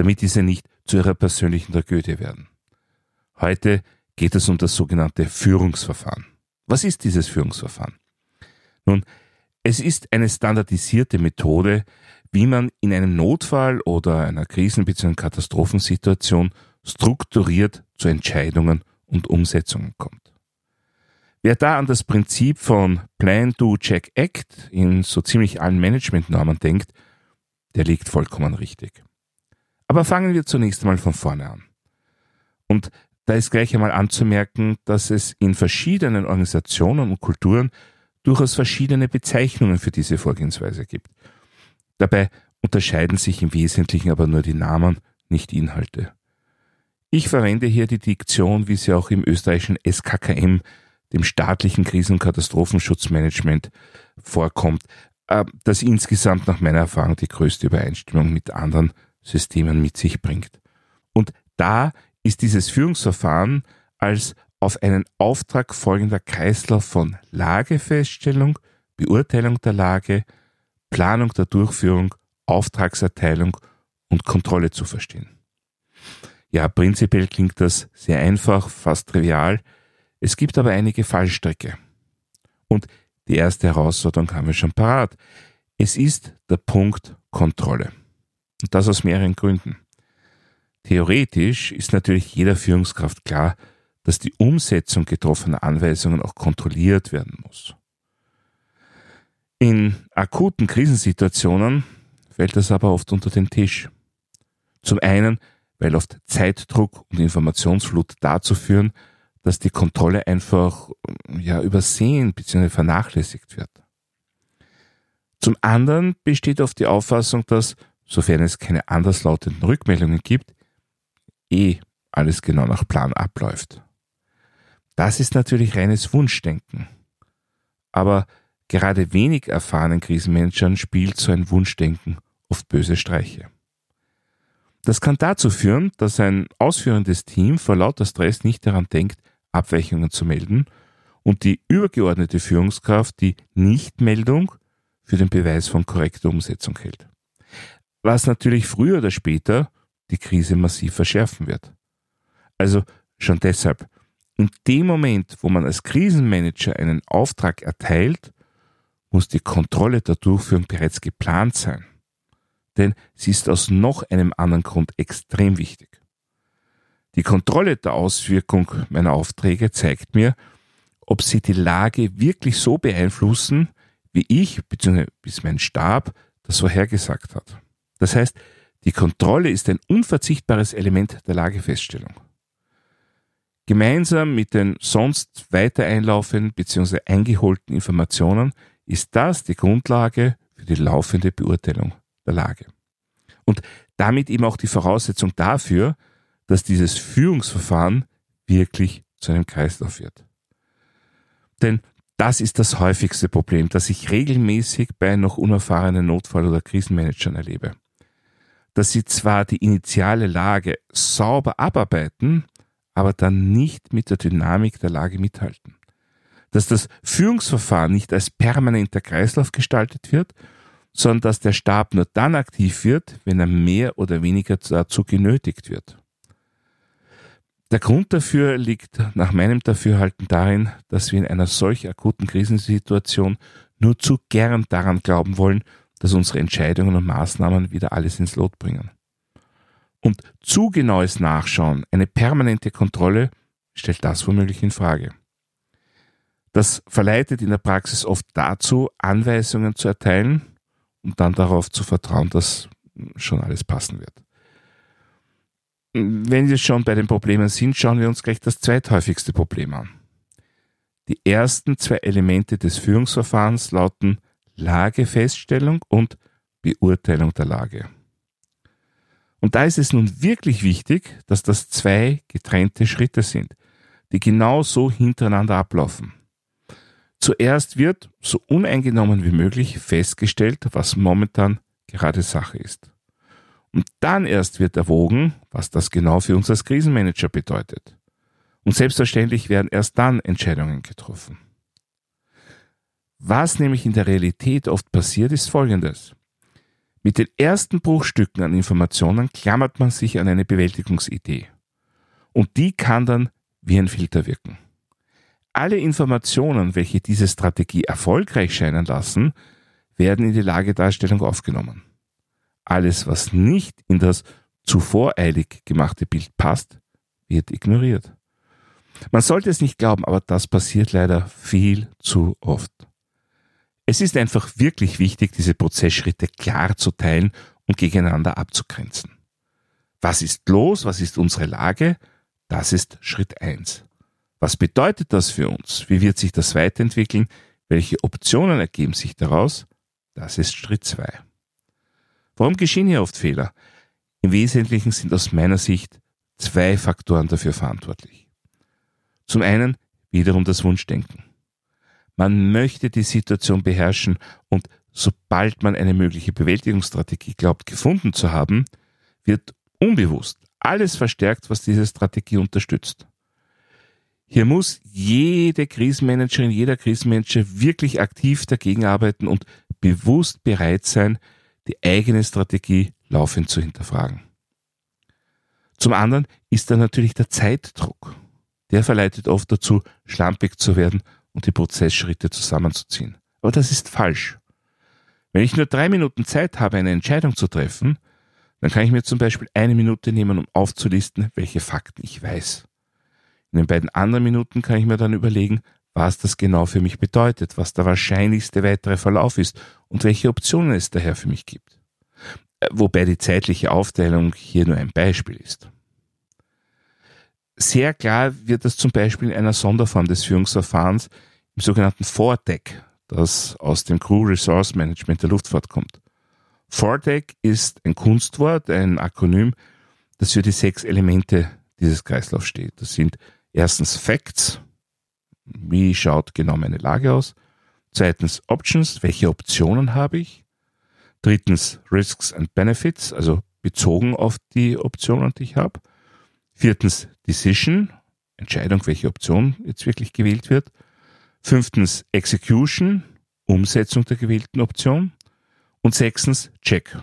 damit diese nicht zu ihrer persönlichen Tragödie werden. Heute geht es um das sogenannte Führungsverfahren. Was ist dieses Führungsverfahren? Nun, es ist eine standardisierte Methode, wie man in einem Notfall oder einer Krisen- bzw. Katastrophensituation strukturiert zu Entscheidungen und Umsetzungen kommt. Wer da an das Prinzip von Plan, Do, Check, Act in so ziemlich allen Managementnormen denkt, der liegt vollkommen richtig. Aber fangen wir zunächst einmal von vorne an. Und da ist gleich einmal anzumerken, dass es in verschiedenen Organisationen und Kulturen durchaus verschiedene Bezeichnungen für diese Vorgehensweise gibt. Dabei unterscheiden sich im Wesentlichen aber nur die Namen, nicht die Inhalte. Ich verwende hier die Diktion, wie sie auch im österreichischen SKKM, dem staatlichen Krisen- und Katastrophenschutzmanagement, vorkommt, äh, das insgesamt nach meiner Erfahrung die größte Übereinstimmung mit anderen Systemen mit sich bringt. Und da ist dieses Führungsverfahren als auf einen Auftrag folgender Kreislauf von Lagefeststellung, Beurteilung der Lage, Planung der Durchführung, Auftragserteilung und Kontrolle zu verstehen. Ja, prinzipiell klingt das sehr einfach, fast trivial. Es gibt aber einige Fallstricke. Und die erste Herausforderung haben wir schon parat. Es ist der Punkt Kontrolle. Und das aus mehreren Gründen. Theoretisch ist natürlich jeder Führungskraft klar, dass die Umsetzung getroffener Anweisungen auch kontrolliert werden muss. In akuten Krisensituationen fällt das aber oft unter den Tisch. Zum einen, weil oft Zeitdruck und Informationsflut dazu führen, dass die Kontrolle einfach ja übersehen bzw. vernachlässigt wird. Zum anderen besteht oft die Auffassung, dass, sofern es keine anderslautenden Rückmeldungen gibt, eh alles genau nach Plan abläuft. Das ist natürlich reines Wunschdenken. Aber gerade wenig erfahrenen Krisenmanagern spielt so ein Wunschdenken oft böse Streiche. Das kann dazu führen, dass ein ausführendes Team vor lauter Stress nicht daran denkt, Abweichungen zu melden und die übergeordnete Führungskraft die Nichtmeldung für den Beweis von korrekter Umsetzung hält. Was natürlich früher oder später die Krise massiv verschärfen wird. Also schon deshalb, in dem Moment, wo man als Krisenmanager einen Auftrag erteilt, muss die Kontrolle der Durchführung bereits geplant sein. Denn sie ist aus noch einem anderen Grund extrem wichtig. Die Kontrolle der Auswirkung meiner Aufträge zeigt mir, ob sie die Lage wirklich so beeinflussen, wie ich bzw. bis mein Stab das vorhergesagt hat. Das heißt, die Kontrolle ist ein unverzichtbares Element der Lagefeststellung. Gemeinsam mit den sonst weiter einlaufenden bzw. eingeholten Informationen ist das die Grundlage für die laufende Beurteilung der Lage. Und damit eben auch die Voraussetzung dafür, dass dieses Führungsverfahren wirklich zu einem Kreislauf wird. Denn das ist das häufigste Problem, das ich regelmäßig bei noch unerfahrenen Notfall- oder Krisenmanagern erlebe dass sie zwar die initiale Lage sauber abarbeiten, aber dann nicht mit der Dynamik der Lage mithalten. Dass das Führungsverfahren nicht als permanenter Kreislauf gestaltet wird, sondern dass der Stab nur dann aktiv wird, wenn er mehr oder weniger dazu genötigt wird. Der Grund dafür liegt nach meinem Dafürhalten darin, dass wir in einer solch akuten Krisensituation nur zu gern daran glauben wollen, dass unsere Entscheidungen und Maßnahmen wieder alles ins Lot bringen. Und zu genaues Nachschauen, eine permanente Kontrolle, stellt das womöglich in Frage. Das verleitet in der Praxis oft dazu, Anweisungen zu erteilen und dann darauf zu vertrauen, dass schon alles passen wird. Wenn wir schon bei den Problemen sind, schauen wir uns gleich das zweithäufigste Problem an. Die ersten zwei Elemente des Führungsverfahrens lauten Lagefeststellung und Beurteilung der Lage. Und da ist es nun wirklich wichtig, dass das zwei getrennte Schritte sind, die genau so hintereinander ablaufen. Zuerst wird, so uneingenommen wie möglich, festgestellt, was momentan gerade Sache ist. Und dann erst wird erwogen, was das genau für uns als Krisenmanager bedeutet. Und selbstverständlich werden erst dann Entscheidungen getroffen. Was nämlich in der Realität oft passiert, ist Folgendes. Mit den ersten Bruchstücken an Informationen klammert man sich an eine Bewältigungsidee. Und die kann dann wie ein Filter wirken. Alle Informationen, welche diese Strategie erfolgreich scheinen lassen, werden in die Lagedarstellung aufgenommen. Alles, was nicht in das zuvor eilig gemachte Bild passt, wird ignoriert. Man sollte es nicht glauben, aber das passiert leider viel zu oft. Es ist einfach wirklich wichtig, diese Prozessschritte klar zu teilen und gegeneinander abzugrenzen. Was ist los? Was ist unsere Lage? Das ist Schritt eins. Was bedeutet das für uns? Wie wird sich das weiterentwickeln? Welche Optionen ergeben sich daraus? Das ist Schritt zwei. Warum geschehen hier oft Fehler? Im Wesentlichen sind aus meiner Sicht zwei Faktoren dafür verantwortlich. Zum einen wiederum das Wunschdenken. Man möchte die Situation beherrschen und sobald man eine mögliche Bewältigungsstrategie glaubt gefunden zu haben, wird unbewusst alles verstärkt, was diese Strategie unterstützt. Hier muss jede Krisenmanagerin, jeder Krisenmanager wirklich aktiv dagegen arbeiten und bewusst bereit sein, die eigene Strategie laufend zu hinterfragen. Zum anderen ist da natürlich der Zeitdruck. Der verleitet oft dazu, schlampig zu werden und die Prozessschritte zusammenzuziehen. Aber das ist falsch. Wenn ich nur drei Minuten Zeit habe, eine Entscheidung zu treffen, dann kann ich mir zum Beispiel eine Minute nehmen, um aufzulisten, welche Fakten ich weiß. In den beiden anderen Minuten kann ich mir dann überlegen, was das genau für mich bedeutet, was der wahrscheinlichste weitere Verlauf ist und welche Optionen es daher für mich gibt. Äh, wobei die zeitliche Aufteilung hier nur ein Beispiel ist. Sehr klar wird das zum Beispiel in einer Sonderform des Führungsverfahrens im sogenannten FORDEC, das aus dem Crew Resource Management der Luftfahrt kommt. FORDEC ist ein Kunstwort, ein Akronym, das für die sechs Elemente dieses Kreislaufs steht. Das sind erstens Facts, wie schaut genau meine Lage aus? Zweitens Options, welche Optionen habe ich? Drittens Risks and Benefits, also bezogen auf die Optionen, die ich habe. Viertens Decision, Entscheidung, welche Option jetzt wirklich gewählt wird. Fünftens Execution, Umsetzung der gewählten Option. Und sechstens Check,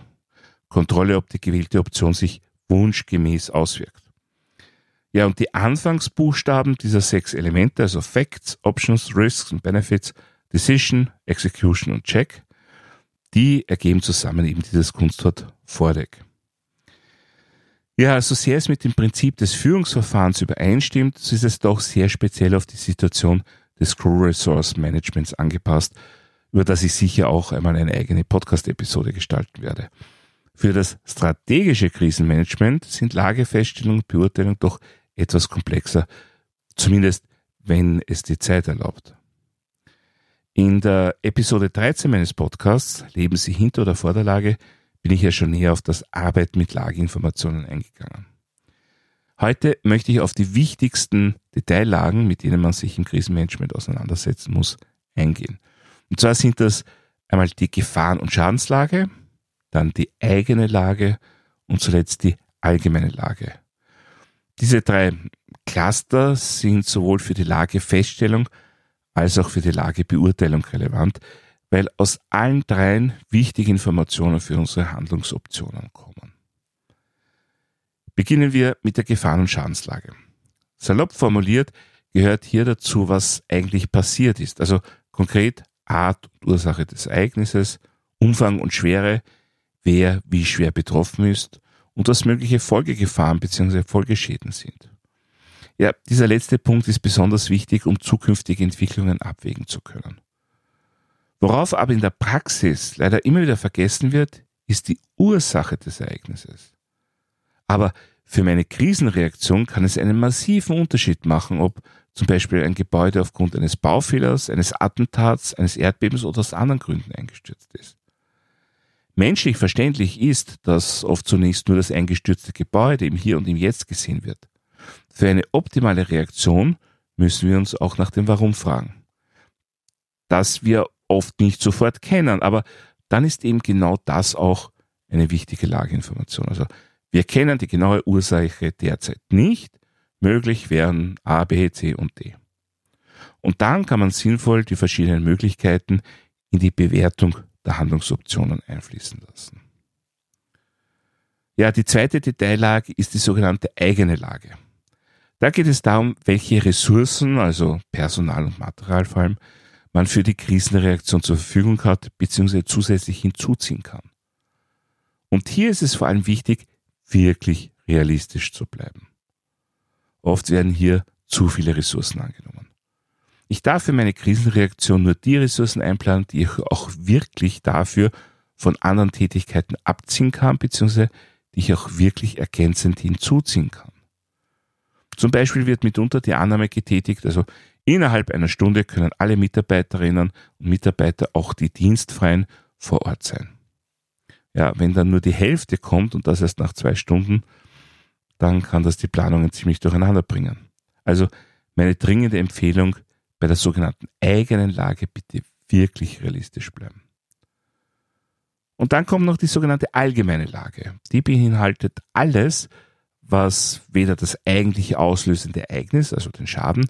Kontrolle, ob die gewählte Option sich wunschgemäß auswirkt. Ja, und die Anfangsbuchstaben dieser sechs Elemente, also Facts, Options, Risks und Benefits, Decision, Execution und Check, die ergeben zusammen eben dieses Kunstwort Vordeck. Ja, so also sehr es mit dem Prinzip des Führungsverfahrens übereinstimmt, so ist es doch sehr speziell auf die Situation des Crew Resource Managements angepasst, über das ich sicher auch einmal eine eigene Podcast-Episode gestalten werde. Für das strategische Krisenmanagement sind Lagefeststellung und Beurteilung doch etwas komplexer, zumindest wenn es die Zeit erlaubt. In der Episode 13 meines Podcasts Leben Sie hinter oder vor der Lage bin ich ja schon näher auf das Arbeiten mit Lageinformationen eingegangen. Heute möchte ich auf die wichtigsten Detaillagen, mit denen man sich im Krisenmanagement auseinandersetzen muss, eingehen. Und zwar sind das einmal die Gefahren- und Schadenslage, dann die eigene Lage und zuletzt die allgemeine Lage. Diese drei Cluster sind sowohl für die Lagefeststellung als auch für die Lagebeurteilung relevant, weil aus allen dreien wichtige Informationen für unsere Handlungsoptionen kommen. Beginnen wir mit der Gefahren- und Schadenslage. Salopp formuliert gehört hier dazu, was eigentlich passiert ist, also konkret Art und Ursache des Ereignisses, Umfang und Schwere, wer wie schwer betroffen ist und was mögliche Folgegefahren bzw. Folgeschäden sind. Ja, dieser letzte Punkt ist besonders wichtig, um zukünftige Entwicklungen abwägen zu können. Worauf aber in der Praxis leider immer wieder vergessen wird, ist die Ursache des Ereignisses. Aber für meine Krisenreaktion kann es einen massiven Unterschied machen, ob zum Beispiel ein Gebäude aufgrund eines Baufehlers, eines Attentats, eines Erdbebens oder aus anderen Gründen eingestürzt ist. menschlich verständlich ist, dass oft zunächst nur das eingestürzte Gebäude im Hier und im Jetzt gesehen wird. Für eine optimale Reaktion müssen wir uns auch nach dem Warum fragen. Das wir oft nicht sofort kennen, aber dann ist eben genau das auch eine wichtige Lageinformation. Also wir kennen die genaue Ursache derzeit nicht. Möglich wären A, B, C und D. Und dann kann man sinnvoll die verschiedenen Möglichkeiten in die Bewertung der Handlungsoptionen einfließen lassen. Ja, die zweite Detaillage ist die sogenannte eigene Lage. Da geht es darum, welche Ressourcen, also Personal und Material vor allem, man für die Krisenreaktion zur Verfügung hat bzw. zusätzlich hinzuziehen kann. Und hier ist es vor allem wichtig, wirklich realistisch zu bleiben. Oft werden hier zu viele Ressourcen angenommen. Ich darf für meine Krisenreaktion nur die Ressourcen einplanen, die ich auch wirklich dafür von anderen Tätigkeiten abziehen kann, beziehungsweise die ich auch wirklich ergänzend hinzuziehen kann. Zum Beispiel wird mitunter die Annahme getätigt, also innerhalb einer Stunde können alle Mitarbeiterinnen und Mitarbeiter, auch die Dienstfreien, vor Ort sein. Ja, wenn dann nur die Hälfte kommt und das erst nach zwei Stunden, dann kann das die Planungen ziemlich durcheinander bringen. Also meine dringende Empfehlung, bei der sogenannten eigenen Lage bitte wirklich realistisch bleiben. Und dann kommt noch die sogenannte allgemeine Lage. Die beinhaltet alles, was weder das eigentliche auslösende Ereignis, also den Schaden,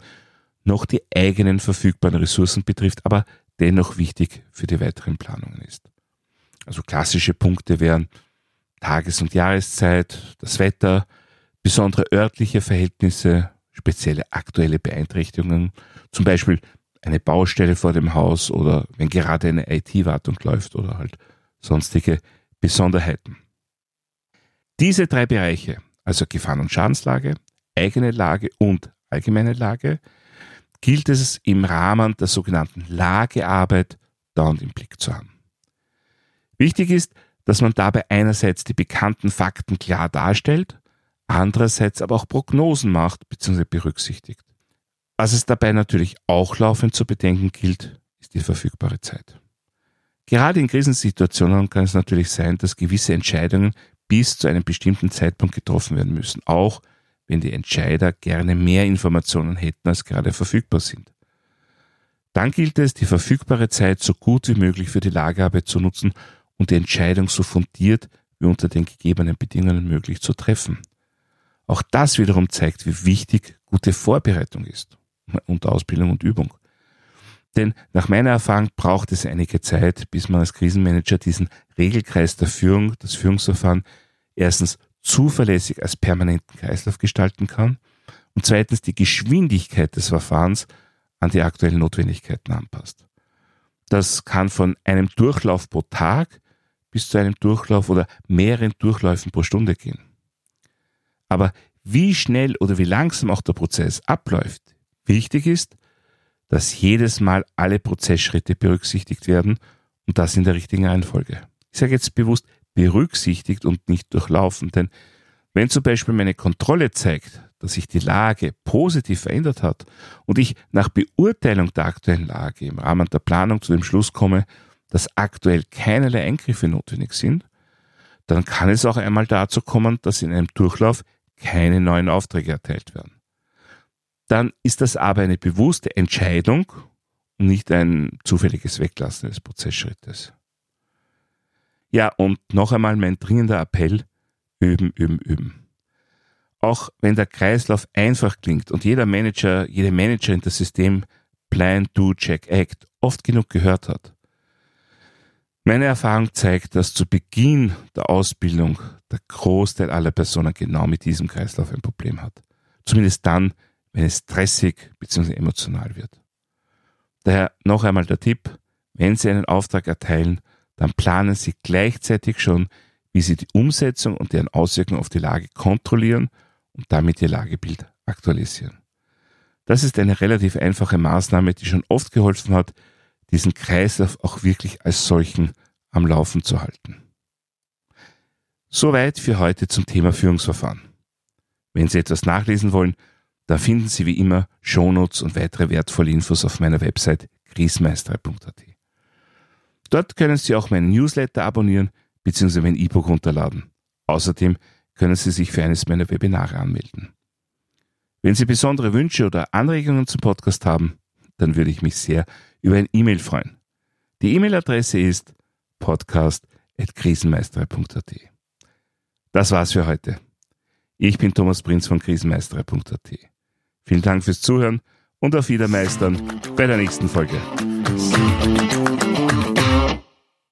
noch die eigenen verfügbaren Ressourcen betrifft, aber dennoch wichtig für die weiteren Planungen ist. Also klassische Punkte wären Tages- und Jahreszeit, das Wetter, besondere örtliche Verhältnisse, spezielle aktuelle Beeinträchtigungen, zum Beispiel eine Baustelle vor dem Haus oder wenn gerade eine IT-Wartung läuft oder halt sonstige Besonderheiten. Diese drei Bereiche, also Gefahren- und Schadenslage, eigene Lage und allgemeine Lage, gilt es im Rahmen der sogenannten Lagearbeit dauernd im Blick zu haben. Wichtig ist, dass man dabei einerseits die bekannten Fakten klar darstellt, andererseits aber auch Prognosen macht bzw. berücksichtigt. Was es dabei natürlich auch laufend zu bedenken gilt, ist die verfügbare Zeit. Gerade in Krisensituationen kann es natürlich sein, dass gewisse Entscheidungen bis zu einem bestimmten Zeitpunkt getroffen werden müssen, auch wenn die Entscheider gerne mehr Informationen hätten, als gerade verfügbar sind. Dann gilt es, die verfügbare Zeit so gut wie möglich für die Lagerarbeit zu nutzen und die Entscheidung so fundiert wie unter den gegebenen Bedingungen möglich zu treffen. Auch das wiederum zeigt, wie wichtig gute Vorbereitung ist und Ausbildung und Übung. Denn nach meiner Erfahrung braucht es einige Zeit, bis man als Krisenmanager diesen Regelkreis der Führung, das Führungsverfahren, erstens zuverlässig als permanenten Kreislauf gestalten kann und zweitens die Geschwindigkeit des Verfahrens an die aktuellen Notwendigkeiten anpasst. Das kann von einem Durchlauf pro Tag bis zu einem Durchlauf oder mehreren Durchläufen pro Stunde gehen. Aber wie schnell oder wie langsam auch der Prozess abläuft, wichtig ist, dass jedes Mal alle Prozessschritte berücksichtigt werden und das in der richtigen Reihenfolge. Ich sage jetzt bewusst berücksichtigt und nicht durchlaufen, denn wenn zum Beispiel meine Kontrolle zeigt, dass sich die Lage positiv verändert hat und ich nach Beurteilung der aktuellen Lage im Rahmen der Planung zu dem Schluss komme, dass aktuell keinerlei Eingriffe notwendig sind, dann kann es auch einmal dazu kommen, dass in einem Durchlauf keine neuen Aufträge erteilt werden. Dann ist das aber eine bewusste Entscheidung und nicht ein zufälliges Weglassen des Prozessschrittes. Ja, und noch einmal mein dringender Appell, üben, üben, üben. Auch wenn der Kreislauf einfach klingt und jeder Manager, jede Managerin das System Plan, Do, Check, Act oft genug gehört hat, meine Erfahrung zeigt, dass zu Beginn der Ausbildung der Großteil aller Personen genau mit diesem Kreislauf ein Problem hat. Zumindest dann, wenn es stressig bzw. emotional wird. Daher noch einmal der Tipp, wenn Sie einen Auftrag erteilen, dann planen Sie gleichzeitig schon, wie Sie die Umsetzung und deren Auswirkungen auf die Lage kontrollieren und damit Ihr Lagebild aktualisieren. Das ist eine relativ einfache Maßnahme, die schon oft geholfen hat, diesen Kreislauf auch wirklich als solchen am Laufen zu halten. Soweit für heute zum Thema Führungsverfahren. Wenn Sie etwas nachlesen wollen, dann finden Sie wie immer Shownotes und weitere wertvolle Infos auf meiner Website griesmeister.at. Dort können Sie auch meinen Newsletter abonnieren bzw. mein E-Book runterladen. Außerdem können Sie sich für eines meiner Webinare anmelden. Wenn Sie besondere Wünsche oder Anregungen zum Podcast haben, dann würde ich mich sehr über ein E-Mail freuen. Die E-Mail-Adresse ist podcast.krisenmeisterei.at. Das war's für heute. Ich bin Thomas Prinz von krisenmeisterei.at. Vielen Dank fürs Zuhören und auf Wiedermeistern bei der nächsten Folge.